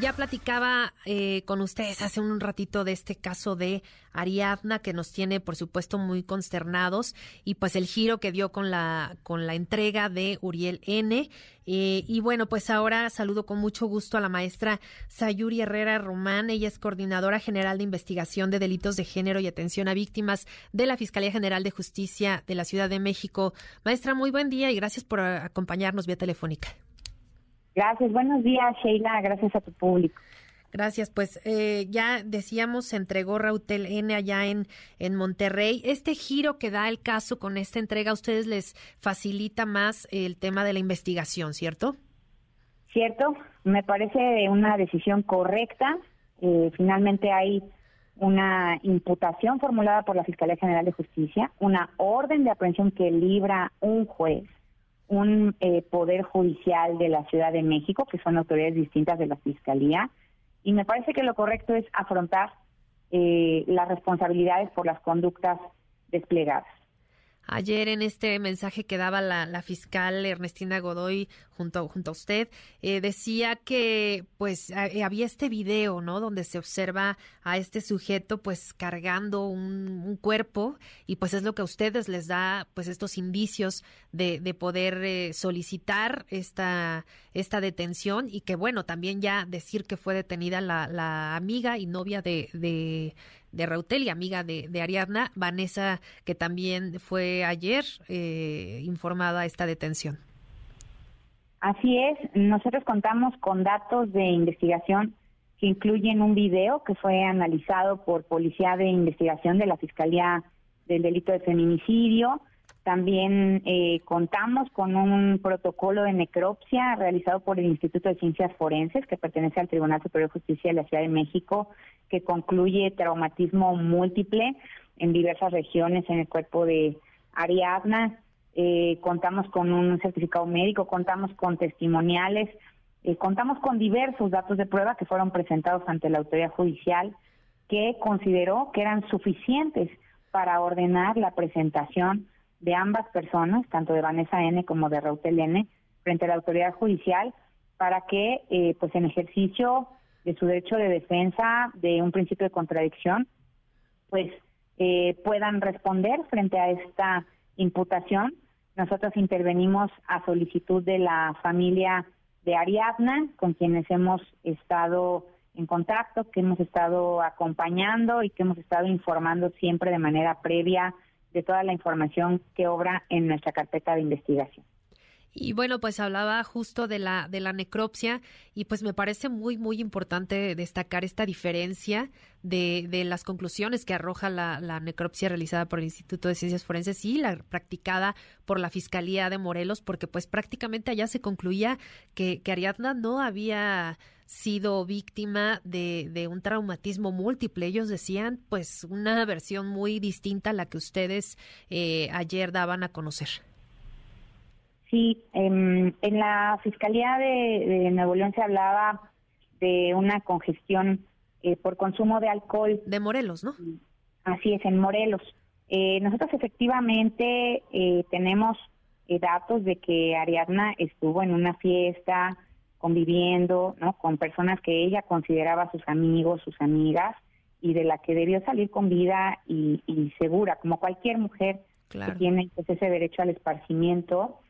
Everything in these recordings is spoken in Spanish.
Ya platicaba eh, con ustedes hace un ratito de este caso de Ariadna que nos tiene, por supuesto, muy consternados y pues el giro que dio con la con la entrega de Uriel N. Eh, y bueno, pues ahora saludo con mucho gusto a la maestra Sayuri Herrera Román. Ella es coordinadora general de investigación de delitos de género y atención a víctimas de la Fiscalía General de Justicia de la Ciudad de México. Maestra, muy buen día y gracias por acompañarnos vía telefónica. Gracias, buenos días Sheila, gracias a tu público. Gracias, pues eh, ya decíamos, se entregó Rautel N allá en, en Monterrey. Este giro que da el caso con esta entrega, a ustedes les facilita más el tema de la investigación, ¿cierto? Cierto, me parece una decisión correcta. Eh, finalmente hay una imputación formulada por la Fiscalía General de Justicia, una orden de aprehensión que libra un juez un eh, poder judicial de la Ciudad de México, que son autoridades distintas de la Fiscalía, y me parece que lo correcto es afrontar eh, las responsabilidades por las conductas desplegadas. Ayer en este mensaje que daba la, fiscal Ernestina Godoy junto, junto a usted, eh, decía que pues eh, había este video, ¿no? Donde se observa a este sujeto pues cargando un, cuerpo y pues es lo que a ustedes les da pues estos indicios de, de poder eh, solicitar esta, esta detención y que bueno, también ya decir que fue detenida la, la amiga y novia de, de de Rautel y amiga de, de, Ariadna, Vanessa, que también fue ayer eh, informada esta detención. Así es, nosotros contamos con datos de investigación que incluyen un video que fue analizado por Policía de Investigación de la Fiscalía del Delito de Feminicidio. También eh, contamos con un protocolo de necropsia realizado por el Instituto de Ciencias Forenses, que pertenece al Tribunal Superior de Justicia de la Ciudad de México, que concluye traumatismo múltiple en diversas regiones en el cuerpo de Ariadna. Eh, contamos con un certificado médico, contamos con testimoniales, eh, contamos con diversos datos de prueba que fueron presentados ante la autoridad judicial que consideró que eran suficientes para ordenar la presentación de ambas personas, tanto de Vanessa N como de Rautel N, frente a la autoridad judicial para que, eh, pues en ejercicio de su derecho de defensa de un principio de contradicción, pues eh, puedan responder frente a esta imputación. Nosotros intervenimos a solicitud de la familia de Ariadna, con quienes hemos estado en contacto, que hemos estado acompañando y que hemos estado informando siempre de manera previa de toda la información que obra en nuestra carpeta de investigación. Y bueno, pues hablaba justo de la, de la necropsia y pues me parece muy, muy importante destacar esta diferencia de, de las conclusiones que arroja la, la, necropsia realizada por el Instituto de Ciencias Forenses y la practicada por la Fiscalía de Morelos, porque pues prácticamente allá se concluía que, que Ariadna no había sido víctima de, de, un traumatismo múltiple. Ellos decían, pues, una versión muy distinta a la que ustedes eh, ayer daban a conocer. Sí, en, en la Fiscalía de, Nuevo León se hablaba de una congestión eh, por consumo de alcohol. De Morelos, ¿no? Así es, en Morelos. Eh, nosotros efectivamente eh, tenemos datos de que Ariadna estuvo en una fiesta conviviendo, ¿no? Con personas que ella consideraba sus amigos, sus amigas, y de la que debió salir con vida y, segura, como cualquier mujer que tiene pues, ese derecho al esparcimiento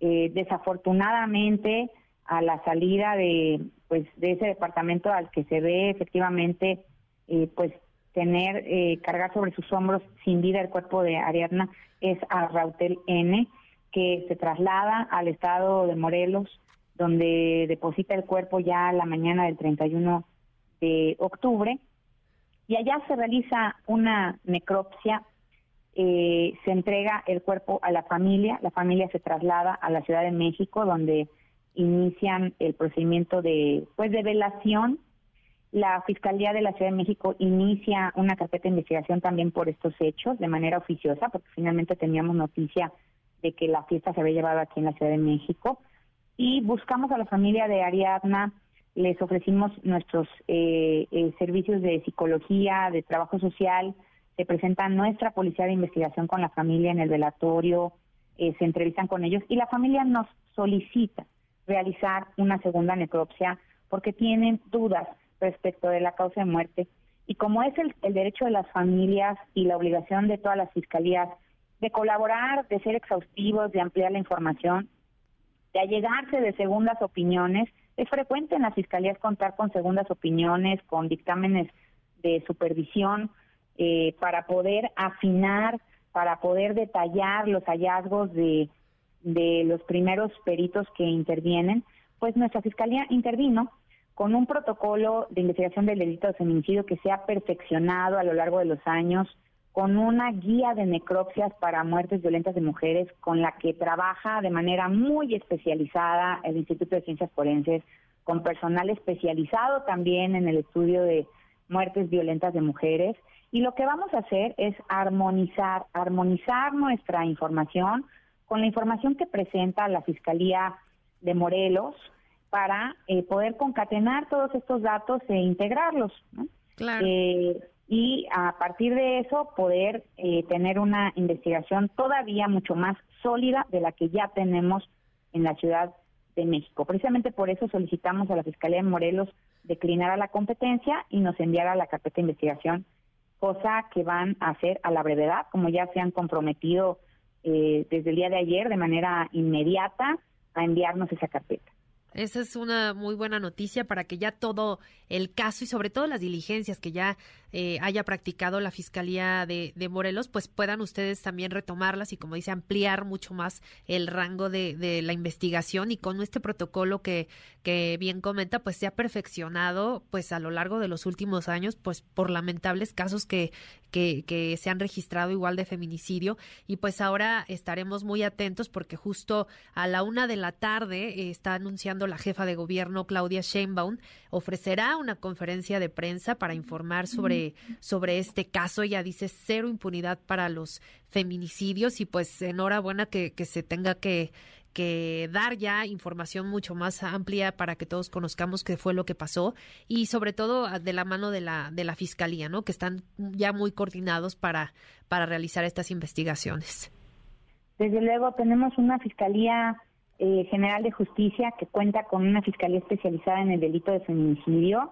eh, desafortunadamente, a la salida de pues de ese departamento al que se ve efectivamente eh, pues tener eh, cargar sobre sus hombros sin vida el cuerpo de Ariadna es a Rautel N que se traslada al estado de Morelos donde deposita el cuerpo ya la mañana del 31 de octubre y allá se realiza una necropsia eh, se entrega el cuerpo a la familia, la familia se traslada a la Ciudad de México donde inician el procedimiento de pues de velación. La Fiscalía de la Ciudad de México inicia una carpeta de investigación también por estos hechos de manera oficiosa, porque finalmente teníamos noticia de que la fiesta se había llevado aquí en la Ciudad de México. Y buscamos a la familia de Ariadna, les ofrecimos nuestros eh, eh, servicios de psicología, de trabajo social, se presenta nuestra policía de investigación con la familia en el velatorio, eh, se entrevistan con ellos y la familia nos solicita realizar una segunda necropsia porque tienen dudas respecto de la causa de muerte. Y como es el, el derecho de las familias y la obligación de todas las fiscalías de colaborar, de ser exhaustivos, de ampliar la información, de allegarse de segundas opiniones, es frecuente en las fiscalías contar con segundas opiniones, con dictámenes de supervisión, eh, para poder afinar, para poder detallar los hallazgos de, de los primeros peritos que intervienen, pues nuestra fiscalía intervino con un protocolo de investigación del delito de feminicidio que se ha perfeccionado a lo largo de los años, con una guía de necropsias para muertes violentas de mujeres, con la que trabaja de manera muy especializada el Instituto de Ciencias Forenses, con personal especializado también en el estudio de muertes violentas de mujeres. Y lo que vamos a hacer es armonizar, armonizar nuestra información con la información que presenta la Fiscalía de Morelos, para eh, poder concatenar todos estos datos e integrarlos. Eh, y a partir de eso poder eh, tener una investigación todavía mucho más sólida de la que ya tenemos en la Ciudad de México. Precisamente por eso solicitamos a la Fiscalía de Morelos declinara la competencia y nos enviara la carpeta de investigación, cosa que van a hacer a la brevedad, como ya se han comprometido desde el día de ayer de manera inmediata a enviarnos esa carpeta. Esa es una muy buena noticia para que ya todo el caso y sobre todo las diligencias que ya eh, haya practicado la Fiscalía de, Morelos, pues puedan ustedes también retomarlas y, como dice, ampliar mucho más el rango de, de la investigación y con este protocolo que, que bien comenta, pues se ha perfeccionado pues a lo largo de los últimos años, pues por lamentables casos que, que, que se han registrado igual de feminicidio. Y pues ahora estaremos muy atentos porque justo a la una de la tarde eh, está anunciando la jefa de gobierno Claudia Sheinbaum ofrecerá una conferencia de prensa para informar sobre, sobre este caso. Ella dice cero impunidad para los feminicidios y pues enhorabuena que, que se tenga que, que dar ya información mucho más amplia para que todos conozcamos qué fue lo que pasó y sobre todo de la mano de la de la fiscalía, ¿no? Que están ya muy coordinados para para realizar estas investigaciones. Desde luego tenemos una fiscalía eh, General de Justicia que cuenta con una fiscalía especializada en el delito de feminicidio.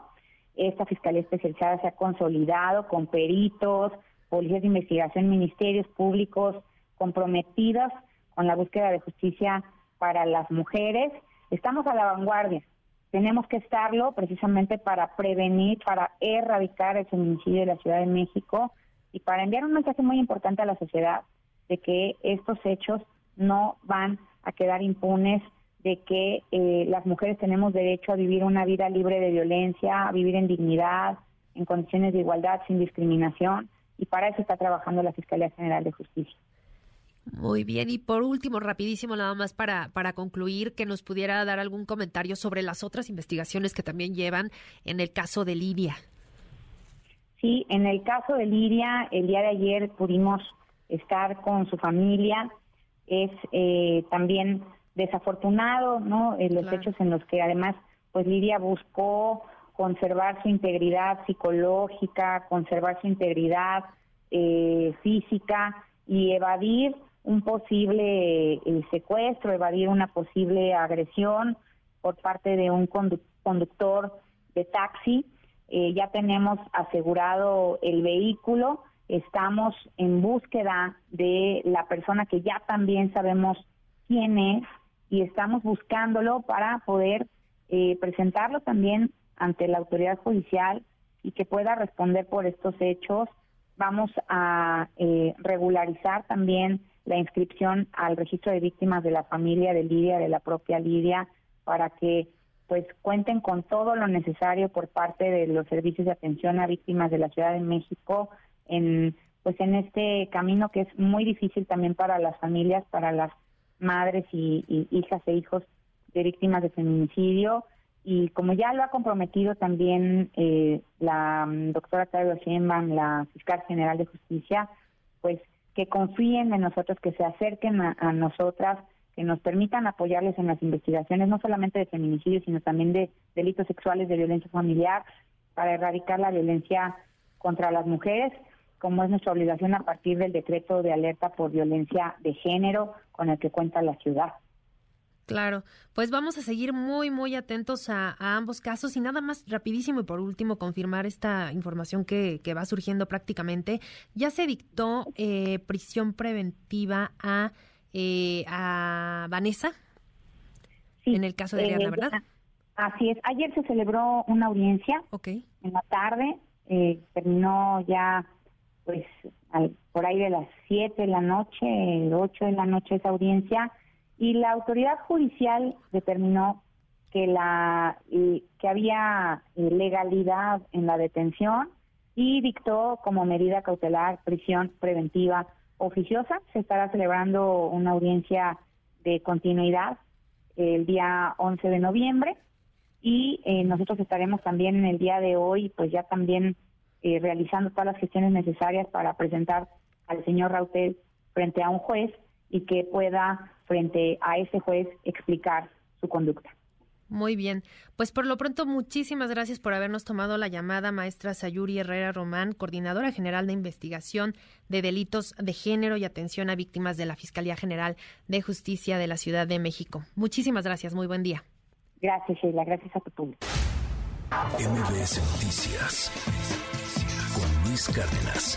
Esta fiscalía especializada se ha consolidado con peritos, policías de investigación, ministerios públicos comprometidos con la búsqueda de justicia para las mujeres. Estamos a la vanguardia. Tenemos que estarlo precisamente para prevenir, para erradicar el feminicidio de la Ciudad de México y para enviar un mensaje muy importante a la sociedad de que estos hechos no van a quedar impunes de que eh, las mujeres tenemos derecho a vivir una vida libre de violencia, a vivir en dignidad, en condiciones de igualdad, sin discriminación, y para eso está trabajando la Fiscalía General de Justicia. Muy bien, y por último, rapidísimo, nada más para, para concluir, que nos pudiera dar algún comentario sobre las otras investigaciones que también llevan en el caso de Lidia. Sí, en el caso de Lidia, el día de ayer pudimos estar con su familia, es eh, también desafortunado, ¿no? Eh, los hechos en los que además, pues Lidia buscó conservar su integridad psicológica, conservar su integridad eh, física y evadir un posible secuestro, evadir una posible agresión por parte de un conductor de taxi. ya tenemos asegurado el vehículo estamos en búsqueda de la persona que ya también sabemos quién es y estamos buscándolo para poder eh, presentarlo también ante la autoridad judicial y que pueda responder por estos hechos. Vamos a eh, regularizar también la inscripción al registro de víctimas de la familia de Lidia, de la propia Lidia, para que pues cuenten con todo lo necesario por parte de los servicios de atención a víctimas de la Ciudad de México en pues en este camino que es muy difícil también para las familias, para las madres y, hijas e hijos de víctimas de feminicidio. Y como ya lo ha comprometido también eh, la mm, doctora Claudia Sheinbaum, la fiscal general de justicia, pues que confíen en nosotros, que se acerquen a, a, nosotras, que nos permitan apoyarles en las investigaciones, no solamente de feminicidio, sino también de delitos sexuales, de violencia familiar, para erradicar la violencia contra las mujeres como es nuestra obligación a partir del decreto de alerta por violencia de género con el que cuenta la ciudad. Claro, pues vamos a seguir muy, muy atentos a, ambos casos y nada más rapidísimo y por último confirmar esta información que, va surgiendo prácticamente. Ya se dictó eh, prisión preventiva a, eh, a Vanessa en el caso de eh, ¿verdad? Así es. Ayer se celebró una audiencia okay. en la tarde. terminó ya pues por ahí de las 7 de la noche, 8 de la noche esa audiencia y la autoridad judicial determinó que la que había legalidad en la detención y dictó como medida cautelar prisión preventiva oficiosa. Se estará celebrando una audiencia de continuidad el día 11 de noviembre y eh, nosotros estaremos también en el día de hoy, pues ya también eh, realizando todas las gestiones necesarias para presentar al señor Rautel frente a un juez y que pueda frente a ese juez explicar su conducta. Muy bien. Pues por lo pronto, muchísimas gracias por habernos tomado la llamada, maestra Sayuri Herrera Román, coordinadora general de investigación de delitos de género y atención a víctimas de la Fiscalía General de Justicia de la Ciudad de México. Muchísimas gracias. Muy buen día. Gracias, Sheila. Gracias a tu público. MBS Noticias Cárdenas.